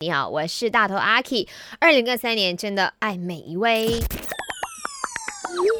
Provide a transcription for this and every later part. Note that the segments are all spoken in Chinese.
你好，我是大头阿 K。二零二三年真的爱每一位。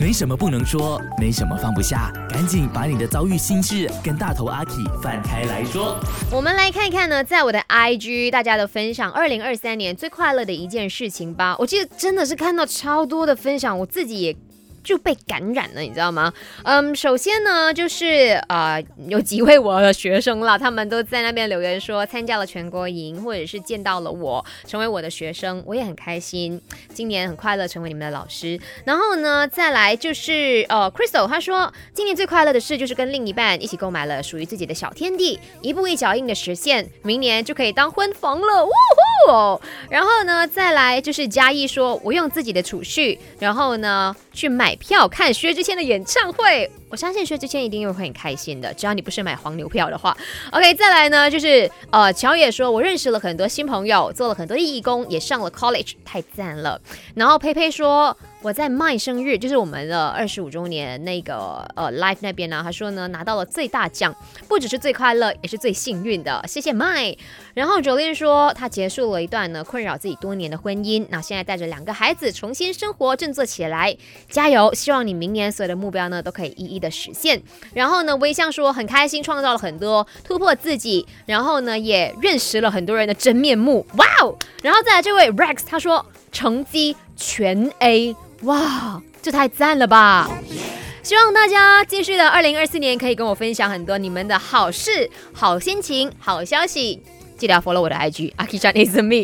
没什么不能说，没什么放不下，赶紧把你的遭遇心事跟大头阿 K 翻开来说。我们来看看呢，在我的 IG 大家的分享，二零二三年最快乐的一件事情吧。我记得真的是看到超多的分享，我自己也。就被感染了，你知道吗？嗯，首先呢，就是呃，有几位我的学生了，他们都在那边留言说参加了全国营，或者是见到了我，成为我的学生，我也很开心。今年很快乐，成为你们的老师。然后呢，再来就是呃，Crystal 他说，今年最快乐的事就是跟另一半一起购买了属于自己的小天地，一步一脚印的实现，明年就可以当婚房了，呜呼！然后呢，再来就是嘉义说，我用自己的储蓄，然后呢去买。买票看薛之谦的演唱会，我相信薛之谦一定又会很开心的。只要你不是买黄牛票的话，OK。再来呢，就是呃，乔也说，我认识了很多新朋友，做了很多义工，也上了 college，太赞了。然后佩佩说。我在麦生日，就是我们的二十五周年那个呃 live 那边呢，他说呢拿到了最大奖，不只是最快乐，也是最幸运的，谢谢麦。然后 Jolin 说他结束了一段呢困扰自己多年的婚姻，那现在带着两个孩子重新生活，振作起来，加油！希望你明年所有的目标呢都可以一一的实现。然后呢，微笑说很开心，创造了很多突破自己，然后呢也认识了很多人的真面目，哇哦！然后再来这位 Rex，他说成绩全 A。哇，这太赞了吧！希望大家继续的二零二四年可以跟我分享很多你们的好事、好心情、好消息。记得要 follow 我的 IG，Aki Chan is me。